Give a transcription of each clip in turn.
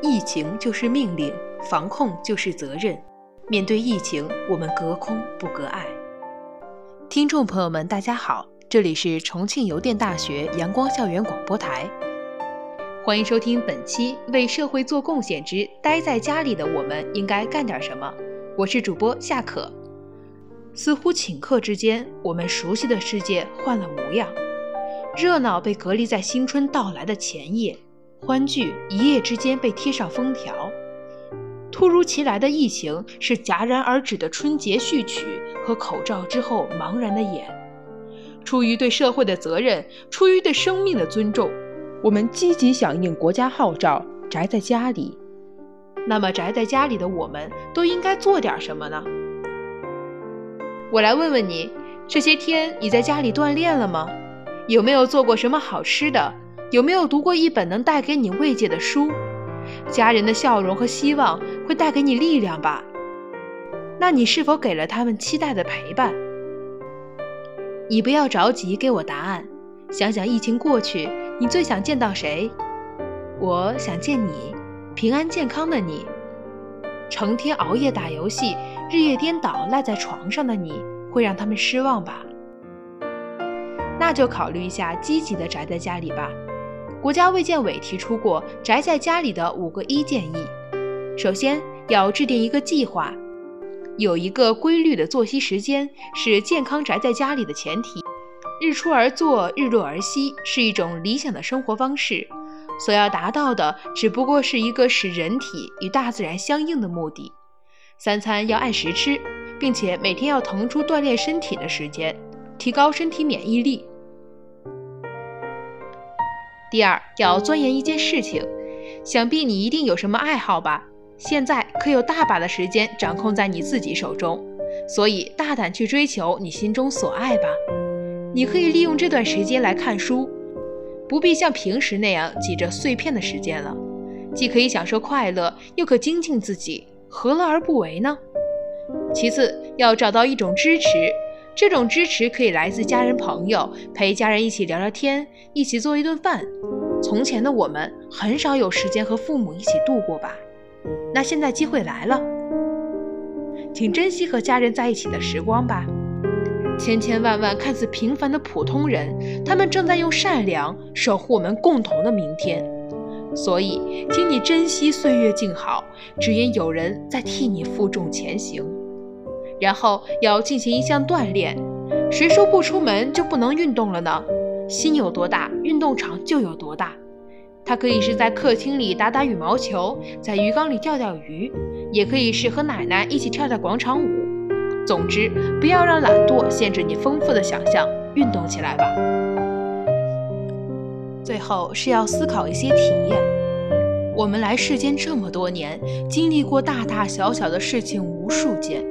疫情就是命令，防控就是责任。面对疫情，我们隔空不隔爱。听众朋友们，大家好，这里是重庆邮电大学阳光校园广播台，欢迎收听本期《为社会做贡献之待在家里的我们应该干点什么》。我是主播夏可。似乎顷刻之间，我们熟悉的世界换了模样，热闹被隔离在新春到来的前夜，欢聚一夜之间被贴上封条。突如其来的疫情是戛然而止的春节序曲和口罩之后茫然的眼。出于对社会的责任，出于对生命的尊重，我们积极响应国家号召，宅在家里。那么，宅在家里的我们都应该做点什么呢？我来问问你，这些天你在家里锻炼了吗？有没有做过什么好吃的？有没有读过一本能带给你慰藉的书？家人的笑容和希望会带给你力量吧？那你是否给了他们期待的陪伴？你不要着急给我答案，想想疫情过去，你最想见到谁？我想见你，平安健康的你。成天熬夜打游戏，日夜颠倒赖在床上的你，会让他们失望吧？那就考虑一下积极的宅在家里吧。国家卫健委提出过宅在家里的五个一建议：首先，要制定一个计划，有一个规律的作息时间是健康宅在家里的前提。日出而作，日落而息是一种理想的生活方式，所要达到的只不过是一个使人体与大自然相应的目的。三餐要按时吃，并且每天要腾出锻炼身体的时间，提高身体免疫力。第二，要钻研一件事情，想必你一定有什么爱好吧？现在可有大把的时间掌控在你自己手中，所以大胆去追求你心中所爱吧。你可以利用这段时间来看书，不必像平时那样挤着碎片的时间了，既可以享受快乐，又可精进自己，何乐而不为呢？其次，要找到一种支持。这种支持可以来自家人朋友，陪家人一起聊聊天，一起做一顿饭。从前的我们很少有时间和父母一起度过吧？那现在机会来了，请珍惜和家人在一起的时光吧。千千万万看似平凡的普通人，他们正在用善良守护我们共同的明天。所以，请你珍惜岁月静好，只因有人在替你负重前行。然后要进行一项锻炼，谁说不出门就不能运动了呢？心有多大，运动场就有多大。它可以是在客厅里打打羽毛球，在鱼缸里钓钓鱼，也可以是和奶奶一起跳跳广场舞。总之，不要让懒惰限制你丰富的想象，运动起来吧。最后是要思考一些体验。我们来世间这么多年，经历过大大小小的事情无数件。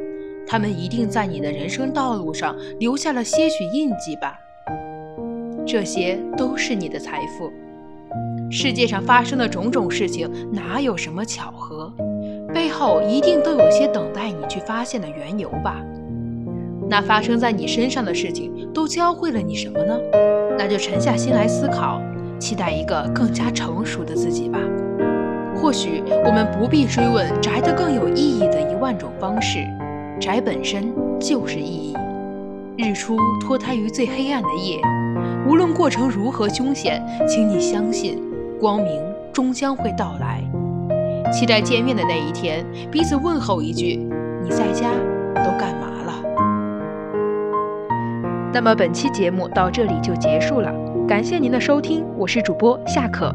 他们一定在你的人生道路上留下了些许印记吧，这些都是你的财富。世界上发生的种种事情，哪有什么巧合？背后一定都有些等待你去发现的缘由吧。那发生在你身上的事情，都教会了你什么呢？那就沉下心来思考，期待一个更加成熟的自己吧。或许我们不必追问宅得更有意义的一万种方式。宅本身就是意义。日出脱胎于最黑暗的夜，无论过程如何凶险，请你相信，光明终将会到来。期待见面的那一天，彼此问候一句：“你在家都干嘛了？”那么本期节目到这里就结束了，感谢您的收听，我是主播夏可。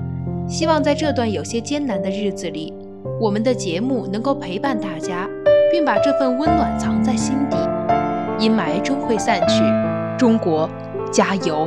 希望在这段有些艰难的日子里，我们的节目能够陪伴大家。并把这份温暖藏在心底，阴霾终会散去，中国加油！